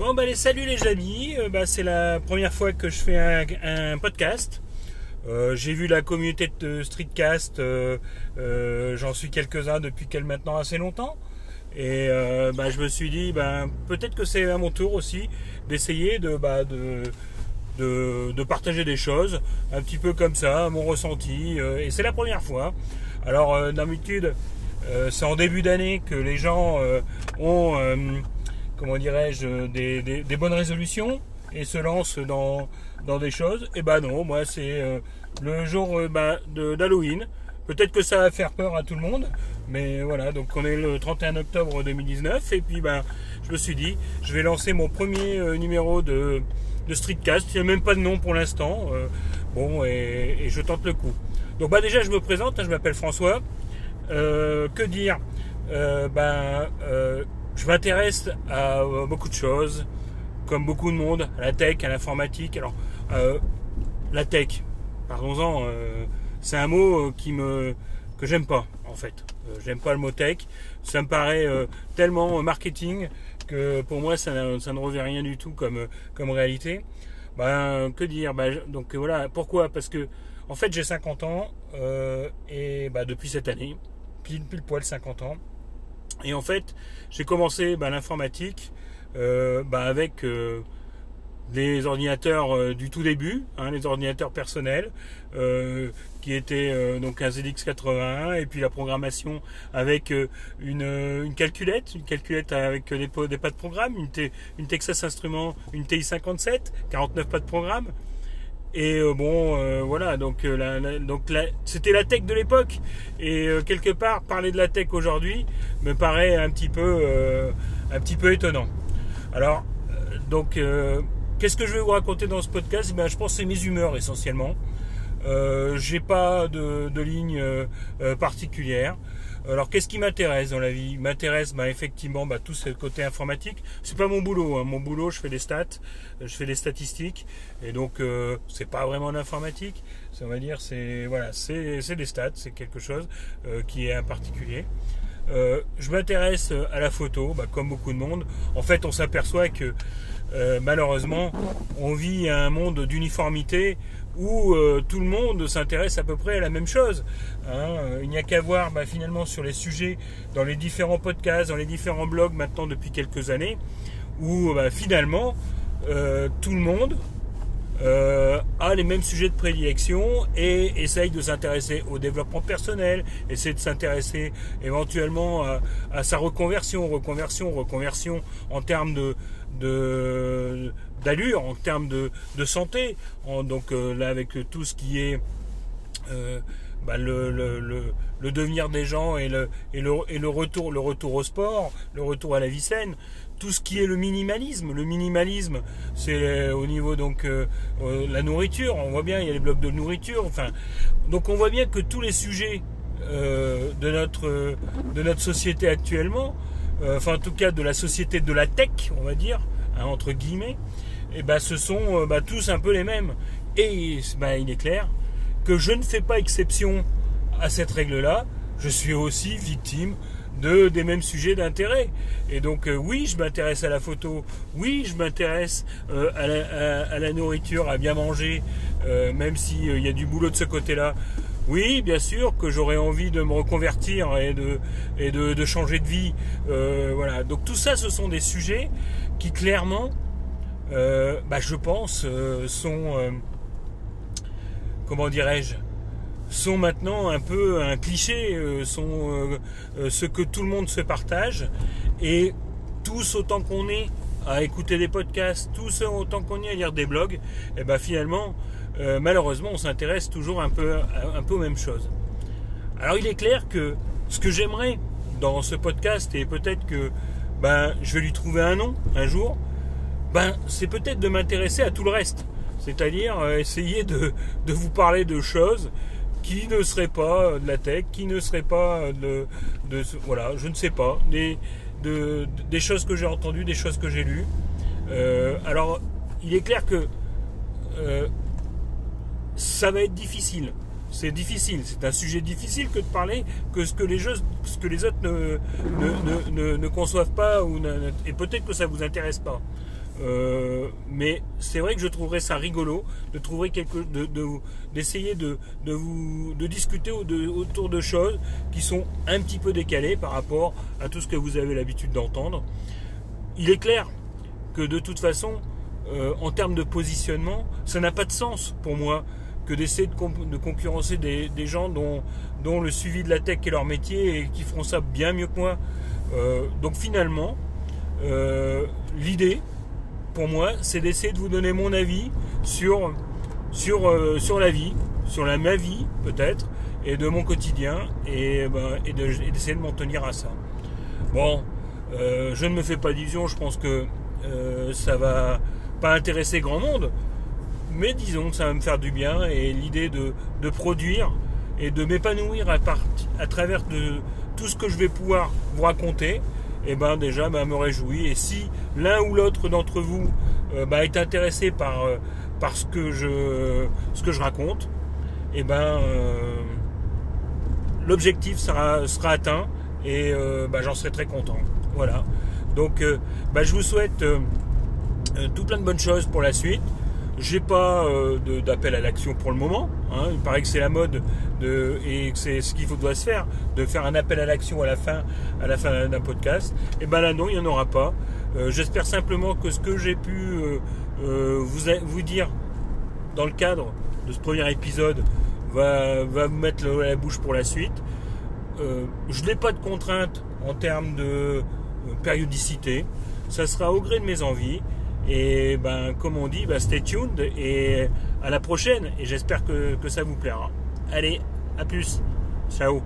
Bon, bah, les salut les amis. Euh, bah, c'est la première fois que je fais un, podcast. Euh, j'ai vu la communauté de Streetcast. Euh, j'en suis quelques-uns depuis quel maintenant assez longtemps. Et bah, je me suis dit, bah, peut-être que c'est à mon tour aussi d'essayer de, bah, de, de, partager des choses, un petit peu comme ça, mon ressenti. et c'est la première fois. Alors, d'habitude, c'est en début d'année que les gens ont comment dirais-je, des, bonnes résolutions et se lance dans, des choses. Et eh ben non, moi c'est euh, le jour euh, bah, d'Halloween. Peut-être que ça va faire peur à tout le monde, mais voilà, donc on est le 31 octobre 2019 et puis ben je me suis dit, je vais lancer mon premier euh, numéro de, Streetcast. Il n'y a même pas de nom pour l'instant. bon, et, je tente le coup. Donc bah déjà je me présente, hein, je m'appelle François. que dire? Ben, je m'intéresse à euh, beaucoup de choses, comme beaucoup de monde, à la tech, à l'informatique. Alors, euh, la tech, pardon-en, euh, c'est un mot que j'aime pas en fait. j'aime pas le mot tech. Ça me paraît tellement marketing que pour moi ça, ne revient rien du tout comme comme réalité. Ben que dire? Ben, Donc voilà. Pourquoi? Parce que en fait j'ai 50 ans et ben, depuis cette année, pile pile poil 50 ans. Et en fait, j'ai commencé bah, l'informatique euh, bah, avec euh, les ordinateurs euh, du tout début, hein, les ordinateurs personnels, qui étaient donc un ZX81 et puis la programmation avec une, calculette, une calculette avec des, des pas de programme, une, une Texas Instruments, une TI57, 49 pas de programme. Et euh, bon, euh, voilà, donc, euh, donc c'était la tech de l'époque. Et quelque part, parler de la tech aujourd'hui me paraît un petit peu, un petit peu étonnant. Alors, donc, qu'est-ce que je vais vous raconter dans ce podcast? Ben, Je pense que c'est mes humeurs essentiellement. J'ai pas de ligne particulière. Alors qu'est-ce qui m'intéresse dans la vie? M'intéresse bah, effectivement bah, tout ce côté informatique. C'est pas mon boulot. Hein. Mon boulot, je fais des stats, je fais des statistiques, et donc euh, c'est pas vraiment l'informatique. Ça va dire c'est voilà, c'est des stats, c'est quelque chose euh, qui est un particulier. Euh, je m'intéresse à la photo, bah, comme beaucoup de monde. En fait, on s'aperçoit que malheureusement, on vit un monde d'uniformité où euh, tout le monde s'intéresse à peu près à la même chose. Hein. Il n'y a qu'à voir bah, finalement sur les sujets dans les différents podcasts, dans les différents blogs maintenant depuis quelques années, où bah, finalement euh, tout le monde euh, a les mêmes sujets de prédilection et essaye de s'intéresser au développement personnel, essaie de s'intéresser éventuellement à, sa reconversion, reconversion, reconversion en termes de, d'allure, en termes de, santé. donc euh, là, avec tout ce qui est euh, bah, le, le, le, devenir des gens et le, et, le, et le, retour, le retour au sport, le retour à la vie saine, tout ce qui est le minimalisme. Le minimalisme, c'est au niveau donc euh, la nourriture. On voit bien, il y a les blocs de nourriture. Enfin, donc on voit bien que tous les sujets de notre de notre société actuellement, enfin en tout cas de la société de la tech, on va dire, hein, entre guillemets, et eh ben, ce sont euh, bah, tous un peu les mêmes. Et bah, il est clair que je ne fais pas exception à cette règle-là. Je suis aussi victime de, des mêmes sujets d'intérêt. Et donc euh, oui, je m'intéresse à la photo, oui, je m'intéresse euh, à, la, nourriture, à bien manger, même s'il y a du boulot de ce côté-là. Oui, bien sûr que j'aurais envie de me reconvertir et de, et de, changer de vie. voilà. Donc tout ça, ce sont des sujets qui clairement euh, bah, je pense, euh, sont, euh, comment dirais-je, sont maintenant un peu un cliché, sont ce que tout le monde se partage. Et tous autant qu'on est à écouter des podcasts, tous autant qu'on est à lire des blogs, et eh ben finalement, malheureusement, on s'intéresse toujours un peu, un peu aux mêmes choses. Alors il est clair que ce que j'aimerais dans ce podcast, et peut-être que ben, je vais lui trouver un nom un jour, ben, c'est peut-être de m'intéresser à tout le reste. C'est-à-dire euh, essayer de, vous parler de choses qui ne seraient pas de la tech, qui ne seraient pas de, de voilà, je ne sais pas, des, de, des choses que j'ai entendues, des choses que j'ai lues. Euh, alors, il est clair que euh, ça va être difficile. C'est difficile, c'est un sujet difficile que de parler que ce que les, ce que les autres ne, ne, ne, ne conçoivent pas ou et peut-être que ça vous intéresse pas. Euh, mais c'est vrai que je trouverais ça rigolo de trouver quelque, de, d'essayer de, de, vous de discuter autour de choses qui sont un petit peu décalées par rapport à tout ce que vous avez l'habitude d'entendre. Il est clair que de toute façon, euh, en termes de positionnement, ça n'a pas de sens pour moi que d'essayer de, concurrencer des, gens dont, dont, le suivi de la tech est leur métier et qui feront ça bien mieux que moi. Euh, donc finalement, l'idée, pour moi, c'est d'essayer de vous donner mon avis euh, sur la vie, sur la ma vie peut-être, et de mon quotidien, et, ben, d'essayer de, m'en tenir à ça. Bon, euh, je ne me fais pas d'illusions, je pense que euh, ça va pas intéresser grand monde, mais disons que ça va me faire du bien, et l'idée de, produire et de m'épanouir à, à travers tout ce que je vais pouvoir vous raconter, eh ben déjà ben, me réjouit. Et si l'un ou l'autre d'entre vous euh, bah, est intéressé par, euh, par ce, que je, ce que je raconte, eh ben euh, l'objectif sera, atteint et bah, j'en serai très content. Voilà. Donc bah, je vous souhaite tout plein de bonnes choses pour la suite. J'ai pas d'appel à l'action pour le moment. Hein. Il paraît que c'est la mode de, et que c'est ce qu'il doit se faire, de faire un appel à l'action à la fin, fin d'un podcast. Et ben là non, il n'y en aura pas. Euh, j'espère simplement que ce que j'ai pu euh, euh, vous, vous dire dans le cadre de ce premier épisode va, va vous mettre la bouche pour la suite. je n'ai pas de contraintes en termes de périodicité. Ça sera au gré de mes envies. Et ben, comme on dit, ben, stay tuned et à la prochaine. Et j'espère que, que ça vous plaira. Allez, à plus. Ciao.